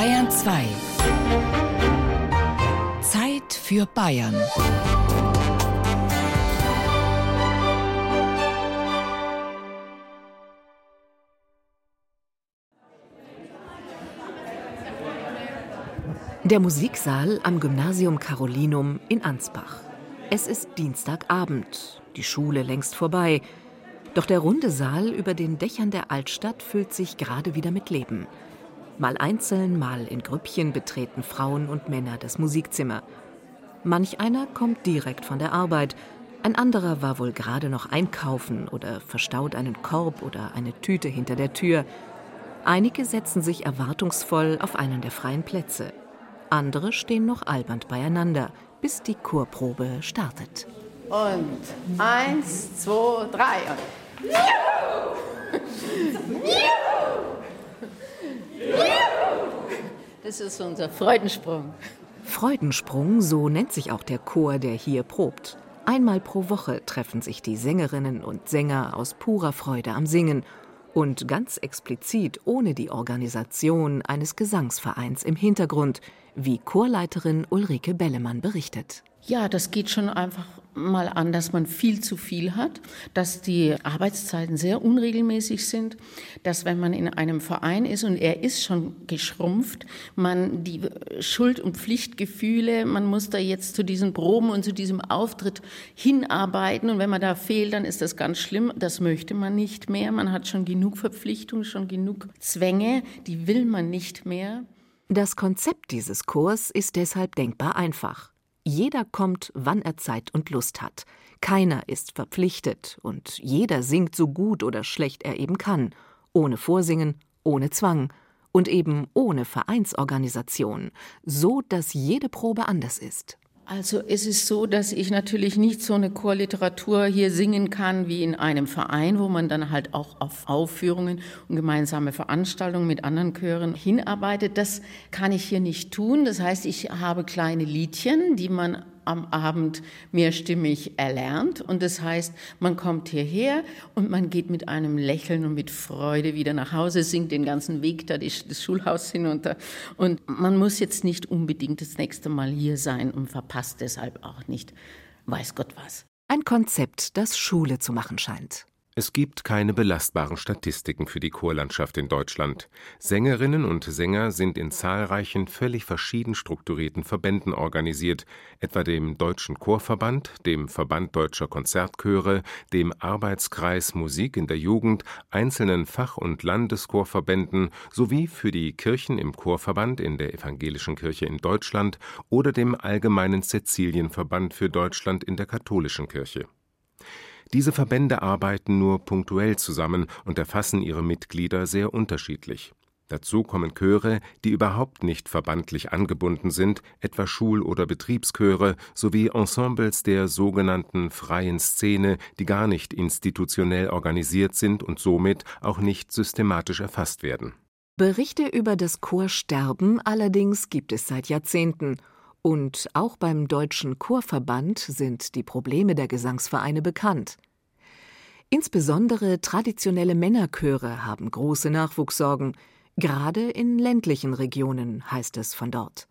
Bayern 2. Zeit für Bayern. Der Musiksaal am Gymnasium Carolinum in Ansbach. Es ist Dienstagabend, die Schule längst vorbei. Doch der runde Saal über den Dächern der Altstadt füllt sich gerade wieder mit Leben. Mal einzeln, mal in Grüppchen betreten Frauen und Männer das Musikzimmer. Manch einer kommt direkt von der Arbeit, ein anderer war wohl gerade noch einkaufen oder verstaut einen Korb oder eine Tüte hinter der Tür. Einige setzen sich erwartungsvoll auf einen der freien Plätze. Andere stehen noch albernd beieinander, bis die Chorprobe startet. Und eins, zwei, drei und. Das ist unser Freudensprung. Freudensprung, so nennt sich auch der Chor, der hier probt. Einmal pro Woche treffen sich die Sängerinnen und Sänger aus purer Freude am Singen und ganz explizit ohne die Organisation eines Gesangsvereins im Hintergrund, wie Chorleiterin Ulrike Bellemann berichtet. Ja, das geht schon einfach mal an, dass man viel zu viel hat, dass die Arbeitszeiten sehr unregelmäßig sind, dass wenn man in einem Verein ist und er ist schon geschrumpft, man die Schuld- und Pflichtgefühle, man muss da jetzt zu diesen Proben und zu diesem Auftritt hinarbeiten und wenn man da fehlt, dann ist das ganz schlimm. Das möchte man nicht mehr. Man hat schon genug Verpflichtungen, schon genug Zwänge, die will man nicht mehr. Das Konzept dieses Chors ist deshalb denkbar einfach. Jeder kommt, wann er Zeit und Lust hat. Keiner ist verpflichtet und jeder singt so gut oder schlecht er eben kann, ohne Vorsingen, ohne Zwang und eben ohne Vereinsorganisation, so dass jede Probe anders ist. Also es ist so, dass ich natürlich nicht so eine Chorliteratur hier singen kann wie in einem Verein, wo man dann halt auch auf Aufführungen und gemeinsame Veranstaltungen mit anderen Chören hinarbeitet. Das kann ich hier nicht tun. Das heißt, ich habe kleine Liedchen, die man am Abend mehrstimmig erlernt. Und das heißt, man kommt hierher und man geht mit einem Lächeln und mit Freude wieder nach Hause, singt den ganzen Weg da das Schulhaus hinunter. Und man muss jetzt nicht unbedingt das nächste Mal hier sein und verpasst deshalb auch nicht, weiß Gott was. Ein Konzept, das Schule zu machen scheint. Es gibt keine belastbaren Statistiken für die Chorlandschaft in Deutschland. Sängerinnen und Sänger sind in zahlreichen, völlig verschieden strukturierten Verbänden organisiert, etwa dem Deutschen Chorverband, dem Verband Deutscher Konzertchöre, dem Arbeitskreis Musik in der Jugend, einzelnen Fach- und Landeschorverbänden sowie für die Kirchen im Chorverband in der Evangelischen Kirche in Deutschland oder dem Allgemeinen Cäcilienverband für Deutschland in der Katholischen Kirche. Diese Verbände arbeiten nur punktuell zusammen und erfassen ihre Mitglieder sehr unterschiedlich. Dazu kommen Chöre, die überhaupt nicht verbandlich angebunden sind, etwa Schul- oder Betriebschöre, sowie Ensembles der sogenannten freien Szene, die gar nicht institutionell organisiert sind und somit auch nicht systematisch erfasst werden. Berichte über das Chorsterben allerdings gibt es seit Jahrzehnten. Und auch beim Deutschen Chorverband sind die Probleme der Gesangsvereine bekannt. Insbesondere traditionelle Männerchöre haben große Nachwuchssorgen, gerade in ländlichen Regionen, heißt es von dort.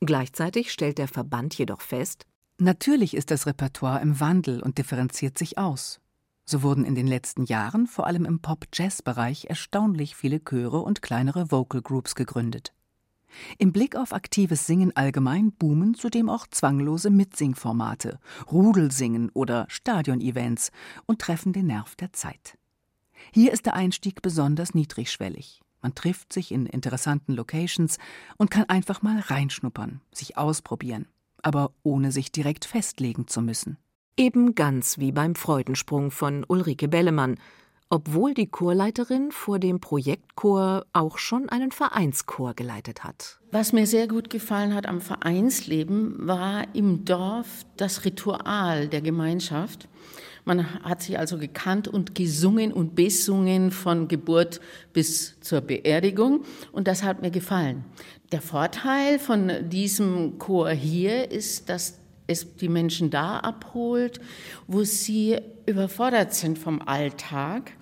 Gleichzeitig stellt der Verband jedoch fest, Natürlich ist das Repertoire im Wandel und differenziert sich aus. So wurden in den letzten Jahren vor allem im Pop-Jazz-Bereich erstaunlich viele Chöre und kleinere Vocal Groups gegründet. Im Blick auf aktives Singen allgemein boomen zudem auch zwanglose Mitsingformate, Rudelsingen oder Stadionevents und treffen den Nerv der Zeit. Hier ist der Einstieg besonders niedrigschwellig. Man trifft sich in interessanten Locations und kann einfach mal reinschnuppern, sich ausprobieren, aber ohne sich direkt festlegen zu müssen. Eben ganz wie beim Freudensprung von Ulrike Bellemann, obwohl die Chorleiterin vor dem Projektchor auch schon einen Vereinschor geleitet hat. Was mir sehr gut gefallen hat am Vereinsleben, war im Dorf das Ritual der Gemeinschaft. Man hat sich also gekannt und gesungen und besungen von Geburt bis zur Beerdigung und das hat mir gefallen. Der Vorteil von diesem Chor hier ist, dass es die Menschen da abholt, wo sie überfordert sind vom Alltag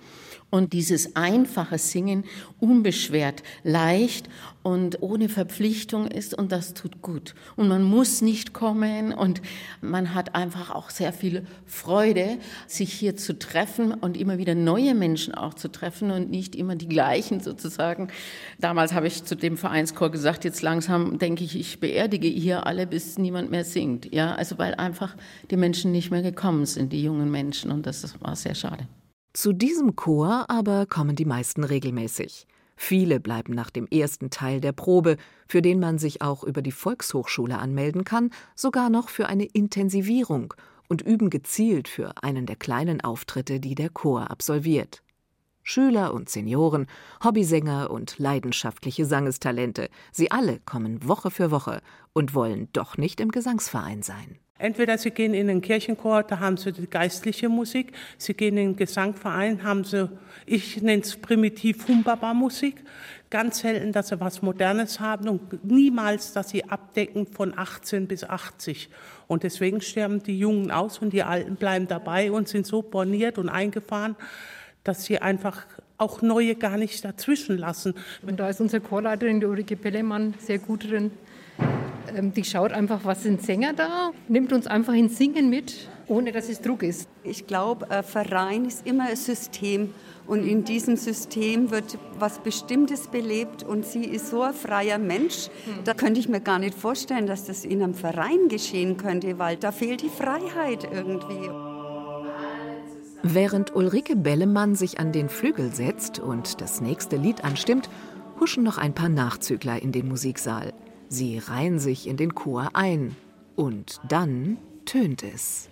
Und dieses einfache Singen, unbeschwert, leicht und ohne Verpflichtung ist und das tut gut. Und man muss nicht kommen und man hat einfach auch sehr viel Freude, sich hier zu treffen und immer wieder neue Menschen auch zu treffen und nicht immer die gleichen sozusagen. Damals habe ich zu dem Vereinschor gesagt, jetzt langsam denke ich, ich beerdige hier alle, bis niemand mehr singt. Ja, also weil einfach die Menschen nicht mehr gekommen sind, die jungen Menschen und das war sehr schade. Zu diesem Chor aber kommen die meisten regelmäßig. Viele bleiben nach dem ersten Teil der Probe, für den man sich auch über die Volkshochschule anmelden kann, sogar noch für eine Intensivierung und üben gezielt für einen der kleinen Auftritte, die der Chor absolviert. Schüler und Senioren, Hobbysänger und leidenschaftliche Sangestalente, sie alle kommen Woche für Woche und wollen doch nicht im Gesangsverein sein. Entweder sie gehen in den Kirchenchor, da haben sie die geistliche Musik, sie gehen in den Gesangverein, haben sie, ich nenne es primitiv Humbaba-Musik, ganz selten, dass sie was Modernes haben und niemals, dass sie abdecken von 18 bis 80. Und deswegen sterben die Jungen aus und die Alten bleiben dabei und sind so borniert und eingefahren, dass sie einfach auch neue gar nicht dazwischen lassen. Und da ist unsere Chorleiterin, die Ulrike Pellemann, sehr gut drin. Ähm, die schaut einfach, was sind Sänger da, nimmt uns einfach ins Singen mit, ohne dass es Druck ist. Ich glaube, ein Verein ist immer ein System und in diesem System wird was Bestimmtes belebt und sie ist so ein freier Mensch, da könnte ich mir gar nicht vorstellen, dass das in einem Verein geschehen könnte, weil da fehlt die Freiheit irgendwie. Während Ulrike Bellemann sich an den Flügel setzt und das nächste Lied anstimmt, huschen noch ein paar Nachzügler in den Musiksaal. Sie reihen sich in den Chor ein. Und dann tönt es.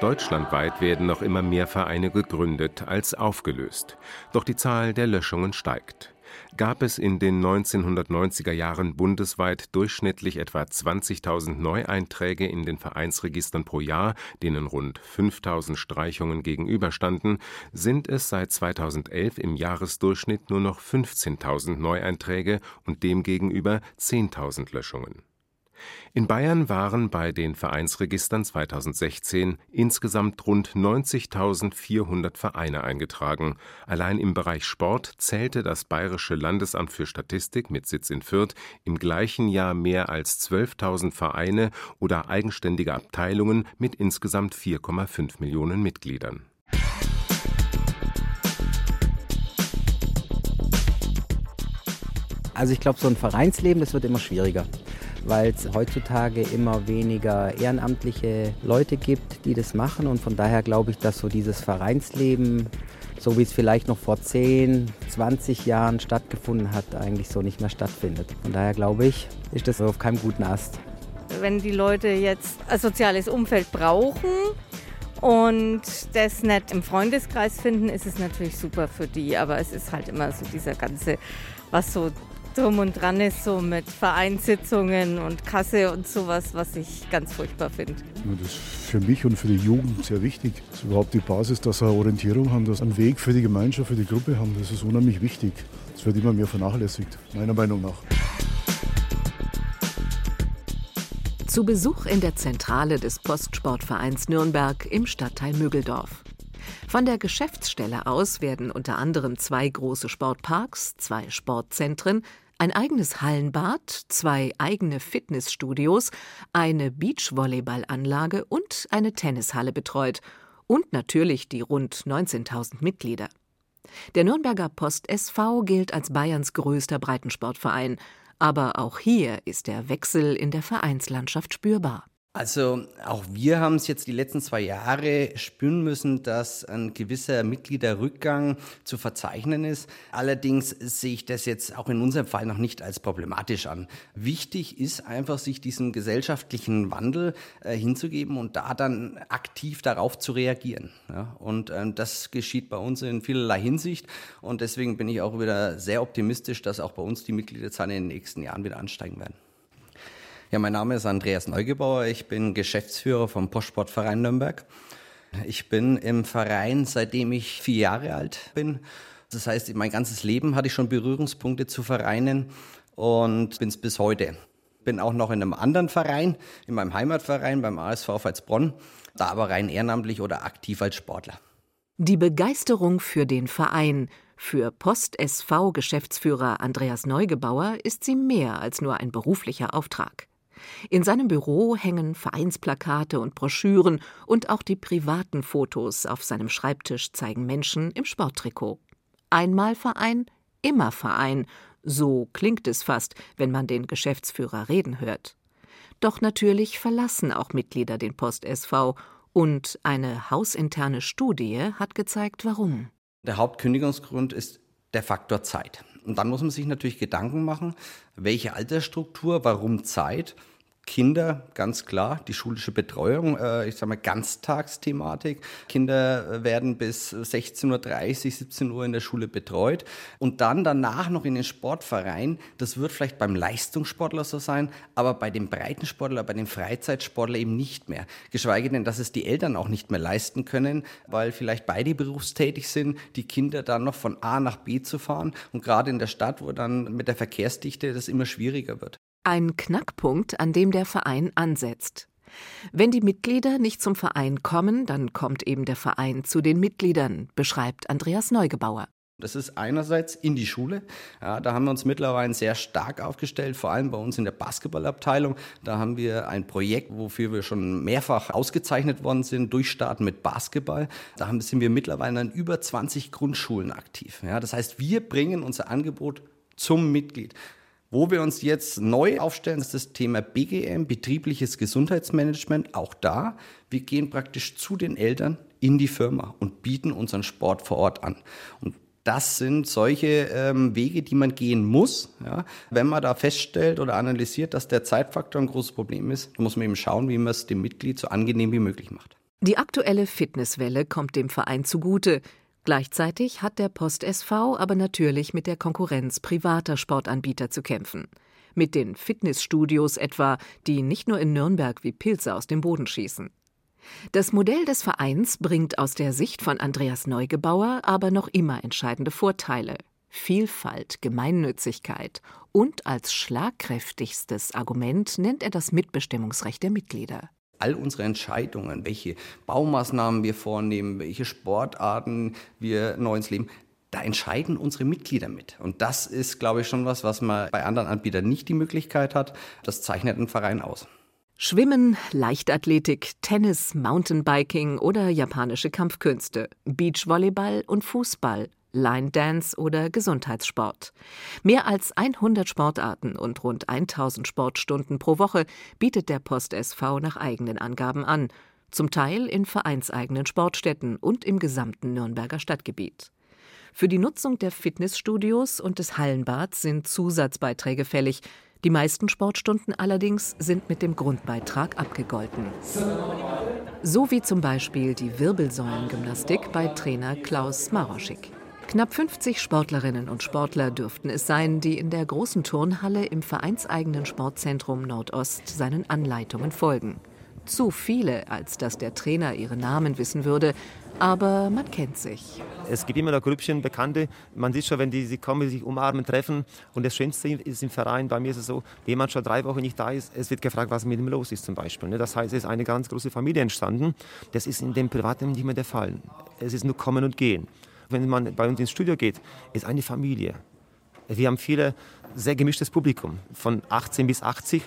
Deutschlandweit werden noch immer mehr Vereine gegründet als aufgelöst. Doch die Zahl der Löschungen steigt gab es in den 1990er Jahren bundesweit durchschnittlich etwa 20.000 Neueinträge in den Vereinsregistern pro Jahr, denen rund 5.000 Streichungen gegenüberstanden, sind es seit 2011 im Jahresdurchschnitt nur noch 15.000 Neueinträge und demgegenüber 10.000 Löschungen in Bayern waren bei den Vereinsregistern 2016 insgesamt rund 90.400 Vereine eingetragen. Allein im Bereich Sport zählte das Bayerische Landesamt für Statistik mit Sitz in Fürth im gleichen Jahr mehr als 12.000 Vereine oder eigenständige Abteilungen mit insgesamt 4,5 Millionen Mitgliedern. Also ich glaube, so ein Vereinsleben, das wird immer schwieriger weil es heutzutage immer weniger ehrenamtliche Leute gibt, die das machen. Und von daher glaube ich, dass so dieses Vereinsleben, so wie es vielleicht noch vor 10, 20 Jahren stattgefunden hat, eigentlich so nicht mehr stattfindet. Von daher glaube ich, ist das auf keinem guten Ast. Wenn die Leute jetzt ein soziales Umfeld brauchen, und das nicht im Freundeskreis finden, ist es natürlich super für die. Aber es ist halt immer so dieser ganze, was so drum und dran ist, so mit Vereinssitzungen und Kasse und sowas, was ich ganz furchtbar finde. Das ist für mich und für die Jugend sehr wichtig. Das ist überhaupt die Basis, dass sie eine Orientierung haben, dass sie einen Weg für die Gemeinschaft, für die Gruppe haben. Das ist unheimlich wichtig. Das wird immer mehr vernachlässigt, meiner Meinung nach. Zu Besuch in der Zentrale des Postsportvereins Nürnberg im Stadtteil Müggeldorf. Von der Geschäftsstelle aus werden unter anderem zwei große Sportparks, zwei Sportzentren, ein eigenes Hallenbad, zwei eigene Fitnessstudios, eine Beachvolleyballanlage und eine Tennishalle betreut und natürlich die rund 19.000 Mitglieder. Der Nürnberger Post SV gilt als Bayerns größter Breitensportverein, aber auch hier ist der Wechsel in der Vereinslandschaft spürbar. Also auch wir haben es jetzt die letzten zwei Jahre spüren müssen, dass ein gewisser Mitgliederrückgang zu verzeichnen ist. Allerdings sehe ich das jetzt auch in unserem Fall noch nicht als problematisch an. Wichtig ist einfach, sich diesem gesellschaftlichen Wandel äh, hinzugeben und da dann aktiv darauf zu reagieren. Ja? Und ähm, das geschieht bei uns in vielerlei Hinsicht und deswegen bin ich auch wieder sehr optimistisch, dass auch bei uns die Mitgliederzahlen in den nächsten Jahren wieder ansteigen werden. Ja, mein Name ist Andreas Neugebauer. Ich bin Geschäftsführer vom Postsportverein Nürnberg. Ich bin im Verein, seitdem ich vier Jahre alt bin. Das heißt, mein ganzes Leben hatte ich schon Berührungspunkte zu Vereinen und bin es bis heute. Bin auch noch in einem anderen Verein, in meinem Heimatverein beim ASV Pfalzbronn, da aber rein ehrenamtlich oder aktiv als Sportler. Die Begeisterung für den Verein, für Post SV Geschäftsführer Andreas Neugebauer ist sie mehr als nur ein beruflicher Auftrag. In seinem Büro hängen Vereinsplakate und Broschüren und auch die privaten Fotos auf seinem Schreibtisch zeigen Menschen im Sporttrikot. Einmal Verein, immer Verein, so klingt es fast, wenn man den Geschäftsführer reden hört. Doch natürlich verlassen auch Mitglieder den Post SV und eine hausinterne Studie hat gezeigt, warum. Der Hauptkündigungsgrund ist der Faktor Zeit. Und dann muss man sich natürlich Gedanken machen, welche Altersstruktur, warum Zeit Kinder, ganz klar, die schulische Betreuung, äh, ich sage mal Ganztagsthematik. Kinder werden bis 16.30 Uhr, 17 Uhr in der Schule betreut und dann danach noch in den Sportverein. Das wird vielleicht beim Leistungssportler so sein, aber bei dem Breitensportler, bei dem Freizeitsportler eben nicht mehr. Geschweige denn, dass es die Eltern auch nicht mehr leisten können, weil vielleicht beide berufstätig sind, die Kinder dann noch von A nach B zu fahren und gerade in der Stadt, wo dann mit der Verkehrsdichte das immer schwieriger wird. Ein Knackpunkt, an dem der Verein ansetzt. Wenn die Mitglieder nicht zum Verein kommen, dann kommt eben der Verein zu den Mitgliedern, beschreibt Andreas Neugebauer. Das ist einerseits in die Schule. Ja, da haben wir uns mittlerweile sehr stark aufgestellt, vor allem bei uns in der Basketballabteilung. Da haben wir ein Projekt, wofür wir schon mehrfach ausgezeichnet worden sind, Durchstarten mit Basketball. Da sind wir mittlerweile an über 20 Grundschulen aktiv. Ja, das heißt, wir bringen unser Angebot zum Mitglied. Wo wir uns jetzt neu aufstellen, ist das Thema BGM, betriebliches Gesundheitsmanagement. Auch da, wir gehen praktisch zu den Eltern in die Firma und bieten unseren Sport vor Ort an. Und das sind solche ähm, Wege, die man gehen muss. Ja. Wenn man da feststellt oder analysiert, dass der Zeitfaktor ein großes Problem ist, muss man eben schauen, wie man es dem Mitglied so angenehm wie möglich macht. Die aktuelle Fitnesswelle kommt dem Verein zugute. Gleichzeitig hat der Post SV aber natürlich mit der Konkurrenz privater Sportanbieter zu kämpfen. Mit den Fitnessstudios etwa, die nicht nur in Nürnberg wie Pilze aus dem Boden schießen. Das Modell des Vereins bringt aus der Sicht von Andreas Neugebauer aber noch immer entscheidende Vorteile. Vielfalt, Gemeinnützigkeit und als schlagkräftigstes Argument nennt er das Mitbestimmungsrecht der Mitglieder all unsere Entscheidungen, welche Baumaßnahmen wir vornehmen, welche Sportarten wir neu ins Leben, da entscheiden unsere Mitglieder mit. Und das ist, glaube ich, schon was, was man bei anderen Anbietern nicht die Möglichkeit hat. Das zeichnet einen Verein aus. Schwimmen, Leichtathletik, Tennis, Mountainbiking oder japanische Kampfkünste, Beachvolleyball und Fußball, Line Dance oder Gesundheitssport. Mehr als 100 Sportarten und rund 1000 Sportstunden pro Woche bietet der Post SV nach eigenen Angaben an, zum Teil in vereinseigenen Sportstätten und im gesamten Nürnberger Stadtgebiet. Für die Nutzung der Fitnessstudios und des Hallenbads sind Zusatzbeiträge fällig. Die meisten Sportstunden allerdings sind mit dem Grundbeitrag abgegolten. So wie zum Beispiel die Wirbelsäulengymnastik bei Trainer Klaus Maroschik. Knapp 50 Sportlerinnen und Sportler dürften es sein, die in der großen Turnhalle im vereinseigenen Sportzentrum Nordost seinen Anleitungen folgen. Zu viele, als dass der Trainer ihre Namen wissen würde, aber man kennt sich. Es gibt immer noch Grüppchen, Bekannte. Man sieht schon, wenn die, die kommen, sich umarmen, treffen. Und das Schönste ist im Verein, bei mir ist es so, wenn jemand schon drei Wochen nicht da ist, es wird gefragt, was mit ihm los ist zum Beispiel. Ne? Das heißt, es ist eine ganz große Familie entstanden. Das ist in dem Privaten nicht mehr der Fall. Es ist nur Kommen und Gehen wenn man bei uns ins Studio geht, ist eine Familie. Wir haben viele sehr gemischtes Publikum, von 18 bis 80.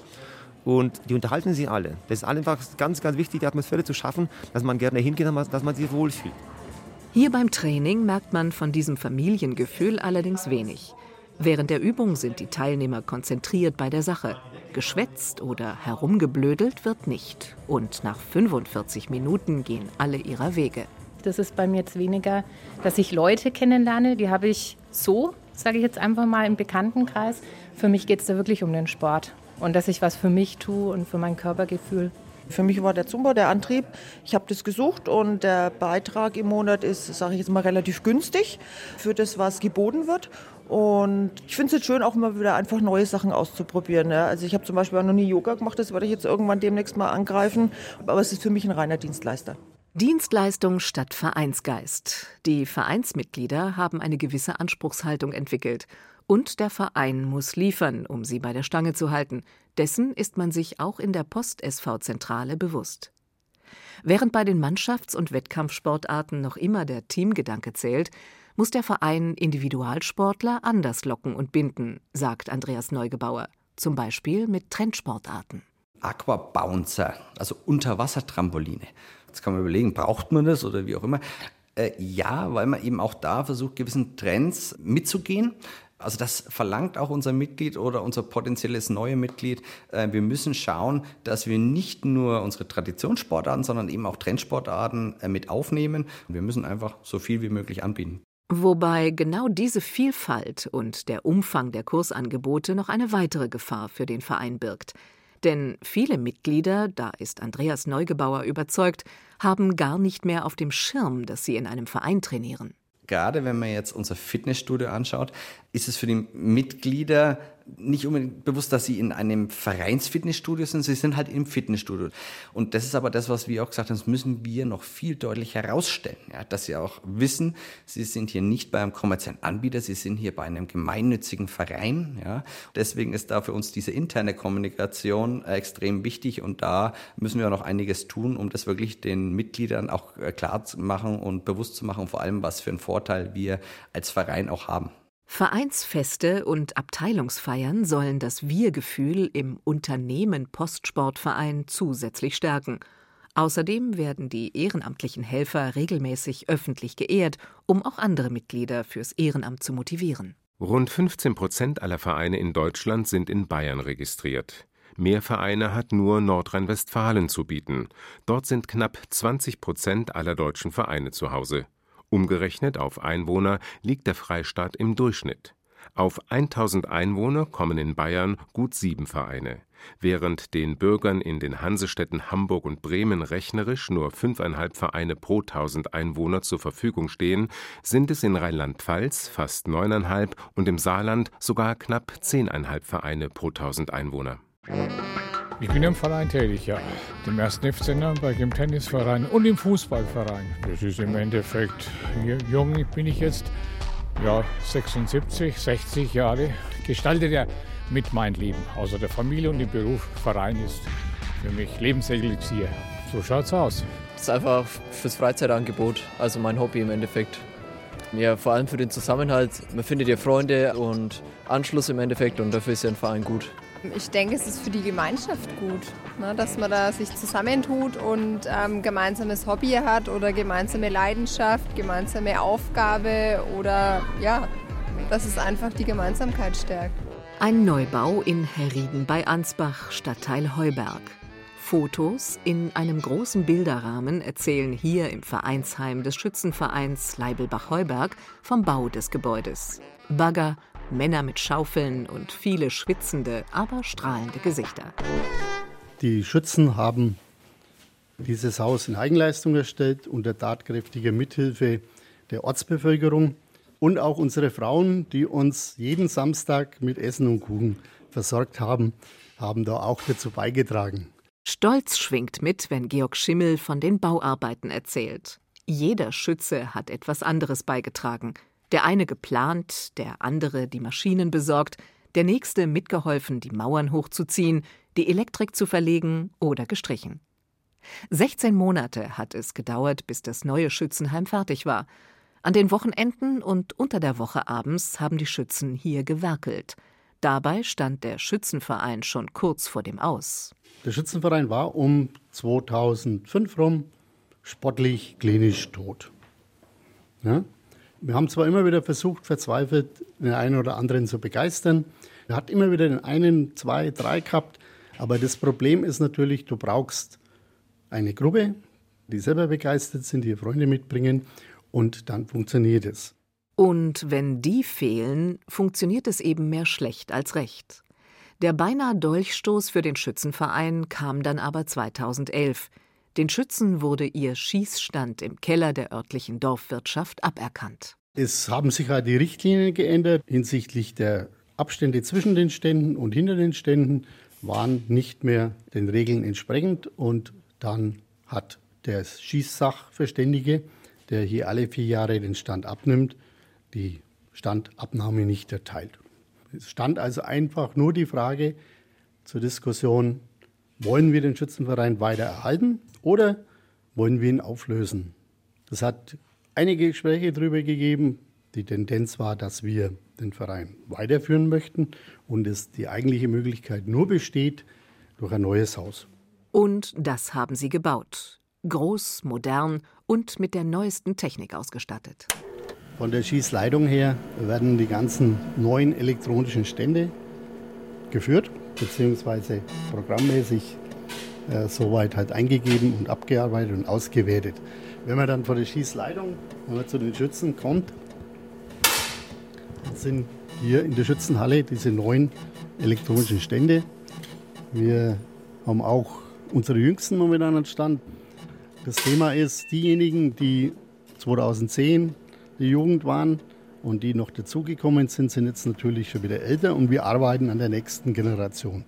Und die unterhalten sich alle. Das ist einfach ganz, ganz wichtig, die Atmosphäre zu schaffen, dass man gerne hingeht, dass man sich wohlfühlt. Hier beim Training merkt man von diesem Familiengefühl allerdings wenig. Während der Übung sind die Teilnehmer konzentriert bei der Sache. Geschwätzt oder herumgeblödelt wird nicht. Und nach 45 Minuten gehen alle ihrer Wege. Das ist bei mir jetzt weniger, dass ich Leute kennenlerne, die habe ich so, sage ich jetzt einfach mal, im Bekanntenkreis. Für mich geht es da wirklich um den Sport und dass ich was für mich tue und für mein Körpergefühl. Für mich war der Zumba der Antrieb. Ich habe das gesucht und der Beitrag im Monat ist, sage ich jetzt mal, relativ günstig für das, was geboten wird. Und ich finde es jetzt schön, auch mal wieder einfach neue Sachen auszuprobieren. Ja. Also ich habe zum Beispiel auch noch nie Yoga gemacht, das werde ich jetzt irgendwann demnächst mal angreifen. Aber es ist für mich ein reiner Dienstleister. Dienstleistung statt Vereinsgeist. Die Vereinsmitglieder haben eine gewisse Anspruchshaltung entwickelt. Und der Verein muss liefern, um sie bei der Stange zu halten. Dessen ist man sich auch in der Post-SV-Zentrale bewusst. Während bei den Mannschafts- und Wettkampfsportarten noch immer der Teamgedanke zählt, muss der Verein Individualsportler anders locken und binden, sagt Andreas Neugebauer, zum Beispiel mit Trendsportarten. Aquabouncer, also Unterwassertrampoline. Jetzt kann man überlegen, braucht man das oder wie auch immer. Äh, ja, weil man eben auch da versucht, gewissen Trends mitzugehen. Also das verlangt auch unser Mitglied oder unser potenzielles neue Mitglied. Äh, wir müssen schauen, dass wir nicht nur unsere Traditionssportarten, sondern eben auch Trendsportarten äh, mit aufnehmen. Wir müssen einfach so viel wie möglich anbieten. Wobei genau diese Vielfalt und der Umfang der Kursangebote noch eine weitere Gefahr für den Verein birgt. Denn viele Mitglieder, da ist Andreas Neugebauer überzeugt, haben gar nicht mehr auf dem Schirm, dass sie in einem Verein trainieren. Gerade wenn man jetzt unser Fitnessstudio anschaut, ist es für die Mitglieder nicht unbedingt bewusst, dass sie in einem Vereinsfitnessstudio sind, sie sind halt im Fitnessstudio. Und das ist aber das, was wir auch gesagt haben, das müssen wir noch viel deutlich herausstellen, ja, dass sie auch wissen, sie sind hier nicht bei einem kommerziellen Anbieter, sie sind hier bei einem gemeinnützigen Verein. Ja. Deswegen ist da für uns diese interne Kommunikation extrem wichtig und da müssen wir noch einiges tun, um das wirklich den Mitgliedern auch äh, klar zu machen und bewusst zu machen, vor allem, was für einen Vorteil wir als Verein auch haben. Vereinsfeste und Abteilungsfeiern sollen das Wir-Gefühl im Unternehmen Postsportverein zusätzlich stärken. Außerdem werden die ehrenamtlichen Helfer regelmäßig öffentlich geehrt, um auch andere Mitglieder fürs Ehrenamt zu motivieren. Rund 15 Prozent aller Vereine in Deutschland sind in Bayern registriert. Mehr Vereine hat nur Nordrhein-Westfalen zu bieten. Dort sind knapp 20 Prozent aller deutschen Vereine zu Hause. Umgerechnet auf Einwohner liegt der Freistaat im Durchschnitt. Auf 1000 Einwohner kommen in Bayern gut sieben Vereine. Während den Bürgern in den Hansestädten Hamburg und Bremen rechnerisch nur fünfeinhalb Vereine pro 1000 Einwohner zur Verfügung stehen, sind es in Rheinland-Pfalz fast neuneinhalb und im Saarland sogar knapp zehneinhalb Vereine pro 1000 Einwohner. Ich bin im Verein tätig, ja. Im ersten FC Nürnberg, im Tennisverein und im Fußballverein. Das ist im Endeffekt, jung bin ich jetzt, ja, 76, 60 Jahre. Gestaltet ja mit mein Leben. Außer der Familie und dem Beruf, Verein ist für mich Lebenselixier. So schaut's aus. Das ist einfach fürs Freizeitangebot, also mein Hobby im Endeffekt. Ja, vor allem für den Zusammenhalt. Man findet ja Freunde und Anschluss im Endeffekt und dafür ist ja ein Verein gut. Ich denke, es ist für die Gemeinschaft gut, ne, dass man da sich zusammentut und ähm, gemeinsames Hobby hat oder gemeinsame Leidenschaft, gemeinsame Aufgabe oder ja, dass es einfach die Gemeinsamkeit stärkt. Ein Neubau in Herrieden bei Ansbach, Stadtteil Heuberg. Fotos in einem großen Bilderrahmen erzählen hier im Vereinsheim des Schützenvereins Leibelbach-Heuberg vom Bau des Gebäudes. Bagger, Männer mit Schaufeln und viele schwitzende, aber strahlende Gesichter. Die Schützen haben dieses Haus in Eigenleistung erstellt unter tatkräftiger Mithilfe der Ortsbevölkerung und auch unsere Frauen, die uns jeden Samstag mit Essen und Kuchen versorgt haben, haben da auch dazu beigetragen. Stolz schwingt mit, wenn Georg Schimmel von den Bauarbeiten erzählt. Jeder Schütze hat etwas anderes beigetragen. Der eine geplant, der andere die Maschinen besorgt, der nächste mitgeholfen, die Mauern hochzuziehen, die Elektrik zu verlegen oder gestrichen. 16 Monate hat es gedauert, bis das neue Schützenheim fertig war. An den Wochenenden und unter der Woche abends haben die Schützen hier gewerkelt. Dabei stand der Schützenverein schon kurz vor dem Aus. Der Schützenverein war um 2005 rum sportlich klinisch tot. Ja? Wir haben zwar immer wieder versucht, verzweifelt den einen oder anderen zu begeistern. Er hat immer wieder den einen, zwei, drei gehabt. Aber das Problem ist natürlich, du brauchst eine Gruppe, die selber begeistert sind, die Freunde mitbringen und dann funktioniert es. Und wenn die fehlen, funktioniert es eben mehr schlecht als recht. Der beinahe Dolchstoß für den Schützenverein kam dann aber 2011. Den Schützen wurde ihr Schießstand im Keller der örtlichen Dorfwirtschaft aberkannt. Es haben sich halt die Richtlinien geändert hinsichtlich der Abstände zwischen den Ständen und hinter den Ständen waren nicht mehr den Regeln entsprechend und dann hat der Schießsachverständige, der hier alle vier Jahre den Stand abnimmt, die Standabnahme nicht erteilt. Es stand also einfach nur die Frage zur Diskussion, wollen wir den Schützenverein weiter erhalten oder wollen wir ihn auflösen? Es hat einige Gespräche darüber gegeben. Die Tendenz war, dass wir den Verein weiterführen möchten und es die eigentliche Möglichkeit nur besteht durch ein neues Haus. Und das haben sie gebaut. Groß, modern und mit der neuesten Technik ausgestattet. Von der Schießleitung her werden die ganzen neuen elektronischen Stände geführt, beziehungsweise programmmäßig äh, soweit halt eingegeben und abgearbeitet und ausgewertet. Wenn man dann von der Schießleitung, wenn man zu den Schützen kommt, sind hier in der Schützenhalle diese neuen elektronischen Stände. Wir haben auch unsere Jüngsten momentan an Stand. Das Thema ist, diejenigen, die 2010 die Jugend waren und die noch dazugekommen sind, sind jetzt natürlich schon wieder älter und wir arbeiten an der nächsten Generation.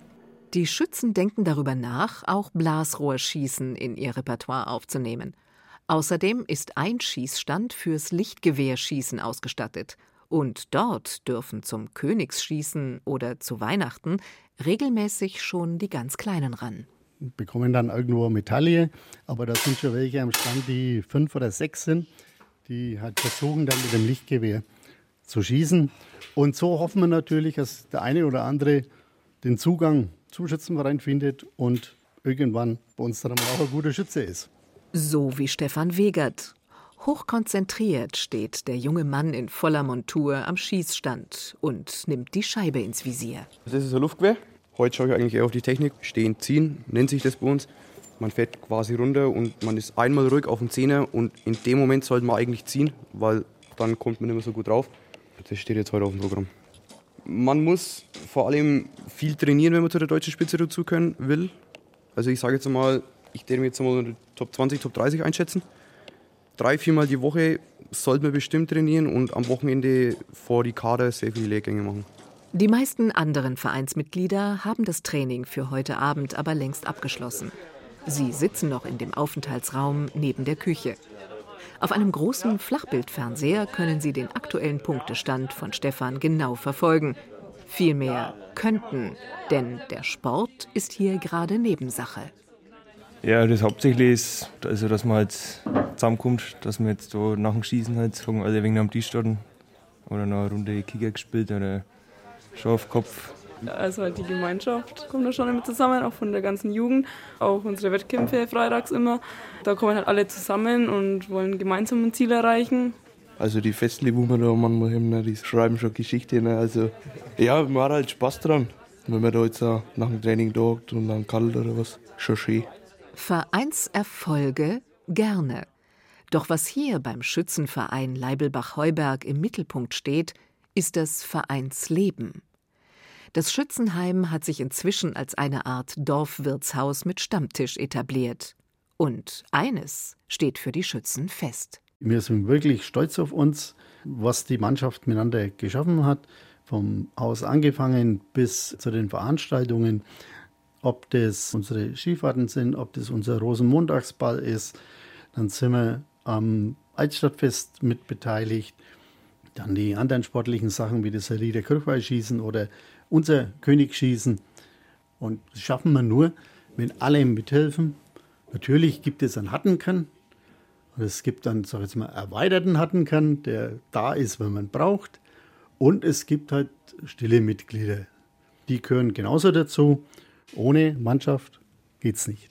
Die Schützen denken darüber nach, auch Blasrohrschießen in ihr Repertoire aufzunehmen. Außerdem ist ein Schießstand fürs Lichtgewehrschießen ausgestattet. Und dort dürfen zum Königsschießen oder zu Weihnachten regelmäßig schon die ganz Kleinen ran. Bekommen dann irgendwo eine Medaille, aber da sind schon welche am Stand, die fünf oder sechs sind, die halt versuchen dann mit dem Lichtgewehr zu schießen. Und so hoffen wir natürlich, dass der eine oder andere den Zugang zum Schützenverein findet und irgendwann bei uns dann auch ein guter Schütze ist. So wie Stefan Wegert. Hochkonzentriert steht der junge Mann in voller Montur am Schießstand und nimmt die Scheibe ins Visier. Das ist ein Luftgewehr. Heute schaue ich eigentlich eher auf die Technik. Stehen, ziehen, nennt sich das bei uns. Man fährt quasi runter und man ist einmal ruhig auf dem Zehner und in dem Moment sollte man eigentlich ziehen, weil dann kommt man nicht mehr so gut drauf. Das steht jetzt heute auf dem Programm. Man muss vor allem viel trainieren, wenn man zu der deutschen Spitze dazu können will. Also ich sage jetzt mal, ich werde mir jetzt mal Top 20, Top 30 einschätzen. Drei, viermal die Woche sollte man bestimmt trainieren und am Wochenende vor die Kader sehr viele Lehrgänge machen. Die meisten anderen Vereinsmitglieder haben das Training für heute Abend aber längst abgeschlossen. Sie sitzen noch in dem Aufenthaltsraum neben der Küche. Auf einem großen Flachbildfernseher können Sie den aktuellen Punktestand von Stefan genau verfolgen. Vielmehr könnten, denn der Sport ist hier gerade Nebensache. Ja, das hauptsächlich ist, also dass man halt zusammenkommt, dass wir jetzt da nach dem Schießen halt hocken alle wegen am Tisch standen oder noch eine Runde Kicker gespielt oder Schafkopf. Also halt die Gemeinschaft kommt da schon immer zusammen, auch von der ganzen Jugend. Auch unsere Wettkämpfe freitags immer. Da kommen halt alle zusammen und wollen gemeinsam ein Ziel erreichen. Also die Festli, wo wir da manchmal haben, ne, die schreiben schon Geschichte. Ne? Also ja, man hat halt Spaß dran. Wenn man da jetzt nach dem Training dort und dann kalt oder was, schon schön. Vereinserfolge gerne. Doch was hier beim Schützenverein Leibelbach-Heuberg im Mittelpunkt steht, ist das Vereinsleben. Das Schützenheim hat sich inzwischen als eine Art Dorfwirtshaus mit Stammtisch etabliert. Und eines steht für die Schützen fest. Wir sind wirklich stolz auf uns, was die Mannschaft miteinander geschaffen hat. Vom Haus angefangen bis zu den Veranstaltungen. Ob das unsere Skifahrten sind, ob das unser Rosenmontagsball ist. Dann sind wir am Altstadtfest mit beteiligt. Dann die anderen sportlichen Sachen wie das Rieder Kirchweihschießen oder unser Königsschießen. Und das schaffen wir nur, wenn alle mithelfen. Natürlich gibt es einen Hattenkern. Es gibt dann, sag jetzt mal, erweiterten Hattenkern, der da ist, wenn man braucht. Und es gibt halt stille Mitglieder. Die gehören genauso dazu. Ohne Mannschaft geht es nicht.